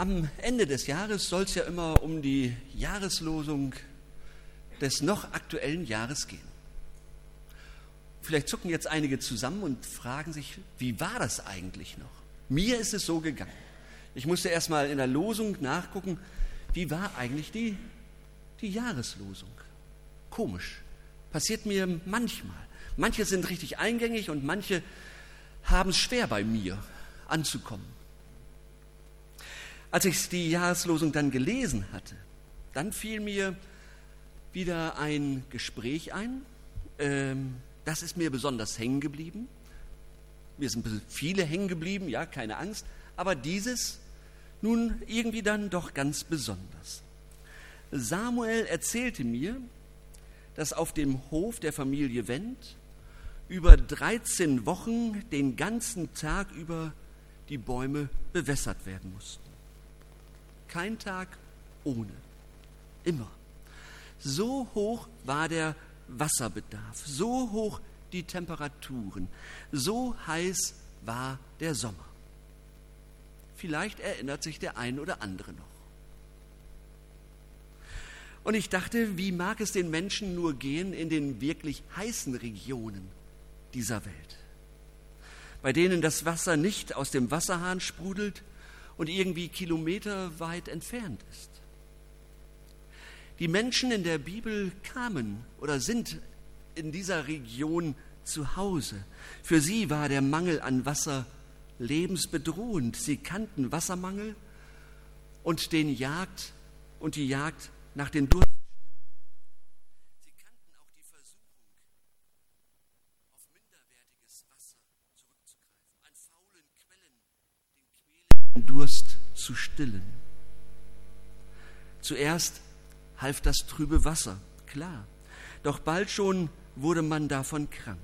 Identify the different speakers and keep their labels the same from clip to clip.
Speaker 1: Am Ende des Jahres soll es ja immer um die Jahreslosung des noch aktuellen Jahres gehen. Vielleicht zucken jetzt einige zusammen und fragen sich, wie war das eigentlich noch? Mir ist es so gegangen. Ich musste erst mal in der Losung nachgucken, wie war eigentlich die, die Jahreslosung? Komisch. Passiert mir manchmal. Manche sind richtig eingängig und manche haben es schwer bei mir anzukommen. Als ich die Jahreslosung dann gelesen hatte, dann fiel mir wieder ein Gespräch ein. Ähm, das ist mir besonders hängen geblieben. Mir sind viele hängen geblieben, ja, keine Angst. Aber dieses nun irgendwie dann doch ganz besonders. Samuel erzählte mir, dass auf dem Hof der Familie Wendt über 13 Wochen den ganzen Tag über die Bäume bewässert werden mussten. Kein Tag ohne. Immer. So hoch war der Wasserbedarf, so hoch die Temperaturen, so heiß war der Sommer. Vielleicht erinnert sich der ein oder andere noch. Und ich dachte, wie mag es den Menschen nur gehen in den wirklich heißen Regionen dieser Welt, bei denen das Wasser nicht aus dem Wasserhahn sprudelt und irgendwie kilometerweit entfernt ist. Die Menschen in der Bibel kamen oder sind in dieser Region zu Hause. Für sie war der Mangel an Wasser lebensbedrohend. Sie kannten Wassermangel und den Jagd und die Jagd nach den Durst. Sie kannten auch die Versuchung, auf minderwertiges Wasser zurückzugreifen, an faulen Quellen den quälenden Durst zu stillen. Zuerst half das trübe Wasser, klar, doch bald schon wurde man davon krank.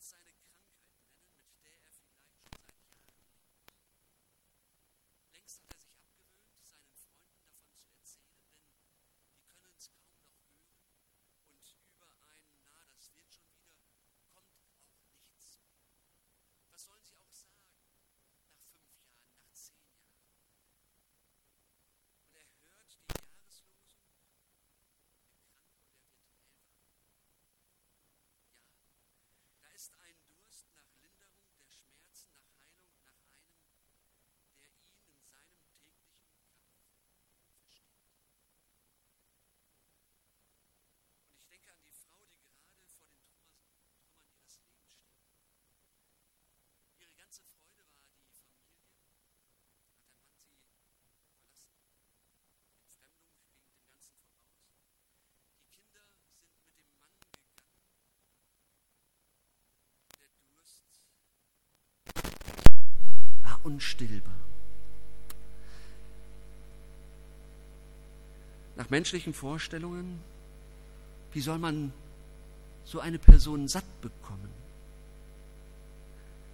Speaker 1: Signing. Unstillbar. Nach menschlichen Vorstellungen, wie soll man so eine Person satt bekommen?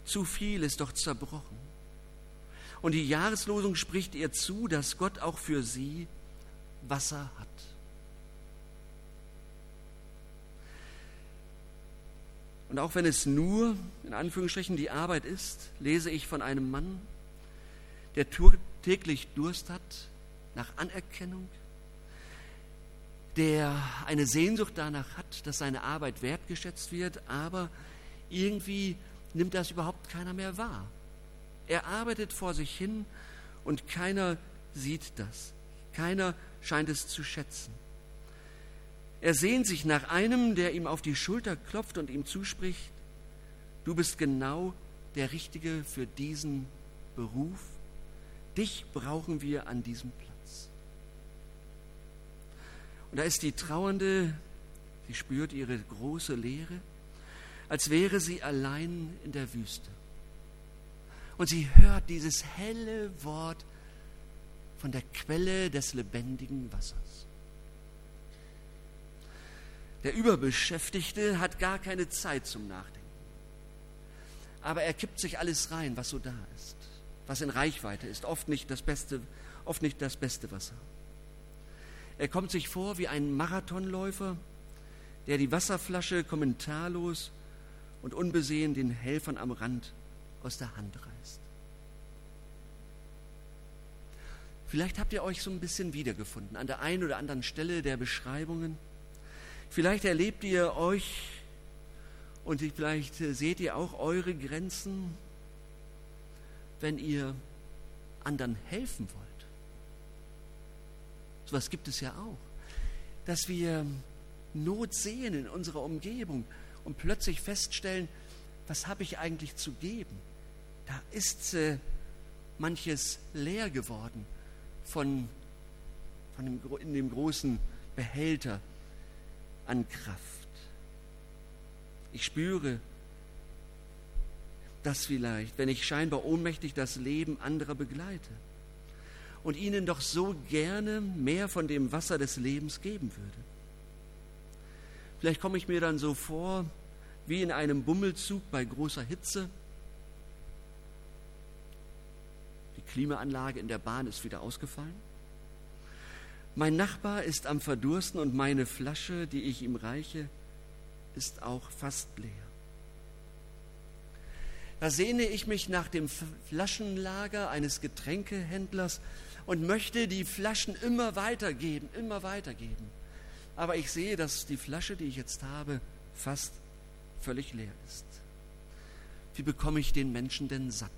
Speaker 1: Zu viel ist doch zerbrochen. Und die Jahreslosung spricht ihr zu, dass Gott auch für sie Wasser hat. Und auch wenn es nur, in Anführungsstrichen, die Arbeit ist, lese ich von einem Mann, der täglich Durst hat nach Anerkennung, der eine Sehnsucht danach hat, dass seine Arbeit wertgeschätzt wird, aber irgendwie nimmt das überhaupt keiner mehr wahr. Er arbeitet vor sich hin und keiner sieht das. Keiner scheint es zu schätzen. Er sehnt sich nach einem, der ihm auf die Schulter klopft und ihm zuspricht, du bist genau der Richtige für diesen Beruf. Dich brauchen wir an diesem Platz. Und da ist die Trauernde, sie spürt ihre große Leere, als wäre sie allein in der Wüste. Und sie hört dieses helle Wort von der Quelle des lebendigen Wassers. Der Überbeschäftigte hat gar keine Zeit zum Nachdenken. Aber er kippt sich alles rein, was so da ist, was in Reichweite ist, oft nicht das beste, oft nicht das beste Wasser. Er kommt sich vor wie ein Marathonläufer, der die Wasserflasche kommentarlos und unbesehen den Helfern am Rand aus der Hand reißt. Vielleicht habt ihr euch so ein bisschen wiedergefunden an der einen oder anderen Stelle der Beschreibungen. Vielleicht erlebt ihr euch und vielleicht seht ihr auch eure Grenzen, wenn ihr anderen helfen wollt. So etwas gibt es ja auch, dass wir Not sehen in unserer Umgebung und plötzlich feststellen, was habe ich eigentlich zu geben? Da ist äh, manches leer geworden von, von dem, in dem großen Behälter an Kraft. Ich spüre das vielleicht, wenn ich scheinbar ohnmächtig das Leben anderer begleite und ihnen doch so gerne mehr von dem Wasser des Lebens geben würde. Vielleicht komme ich mir dann so vor, wie in einem Bummelzug bei großer Hitze Klimaanlage in der Bahn ist wieder ausgefallen. Mein Nachbar ist am Verdursten und meine Flasche, die ich ihm reiche, ist auch fast leer. Da sehne ich mich nach dem Flaschenlager eines Getränkehändlers und möchte die Flaschen immer weitergeben, immer weitergeben. Aber ich sehe, dass die Flasche, die ich jetzt habe, fast völlig leer ist. Wie bekomme ich den Menschen denn satt?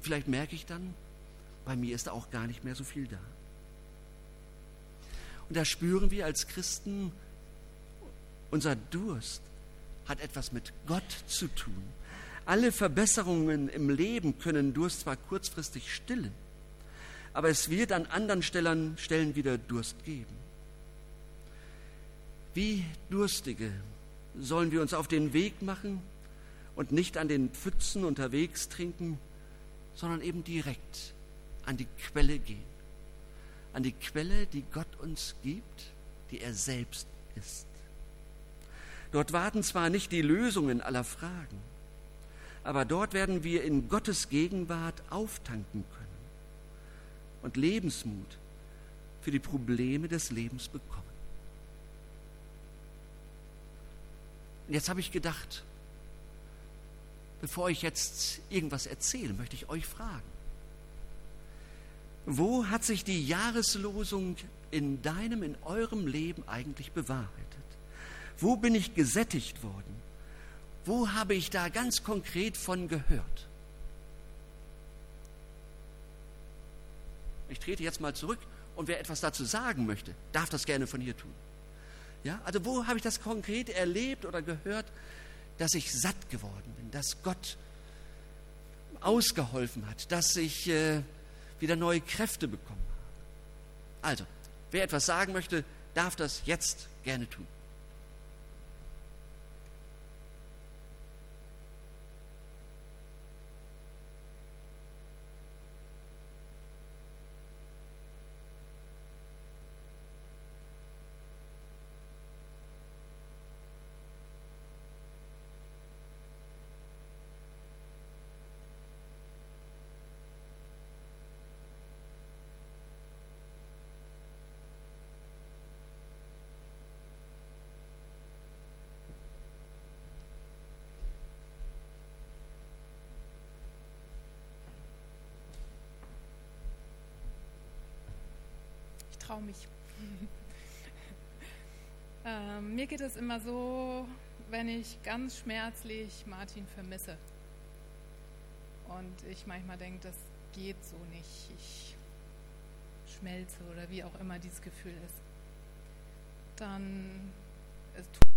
Speaker 1: Vielleicht merke ich dann, bei mir ist auch gar nicht mehr so viel da. Und da spüren wir als Christen, unser Durst hat etwas mit Gott zu tun. Alle Verbesserungen im Leben können Durst zwar kurzfristig stillen, aber es wird an anderen Stellen, Stellen wieder Durst geben. Wie Durstige sollen wir uns auf den Weg machen und nicht an den Pfützen unterwegs trinken, sondern eben direkt an die Quelle gehen. An die Quelle, die Gott uns gibt, die er selbst ist. Dort warten zwar nicht die Lösungen aller Fragen, aber dort werden wir in Gottes Gegenwart auftanken können und Lebensmut für die Probleme des Lebens bekommen. Und jetzt habe ich gedacht, bevor ich jetzt irgendwas erzähle, möchte ich euch fragen. Wo hat sich die Jahreslosung in deinem, in eurem Leben eigentlich bewahrheitet? Wo bin ich gesättigt worden? Wo habe ich da ganz konkret von gehört? Ich trete jetzt mal zurück und wer etwas dazu sagen möchte, darf das gerne von hier tun. Ja, also wo habe ich das konkret erlebt oder gehört, dass ich satt geworden bin, dass Gott ausgeholfen hat, dass ich äh, wieder neue Kräfte bekommen. Also, wer etwas sagen möchte, darf das jetzt gerne tun.
Speaker 2: Traue mich. ähm, mir geht es immer so, wenn ich ganz schmerzlich Martin vermisse. Und ich manchmal denke, das geht so nicht, ich schmelze oder wie auch immer dieses Gefühl ist, dann es tut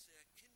Speaker 1: Zeit der Kinder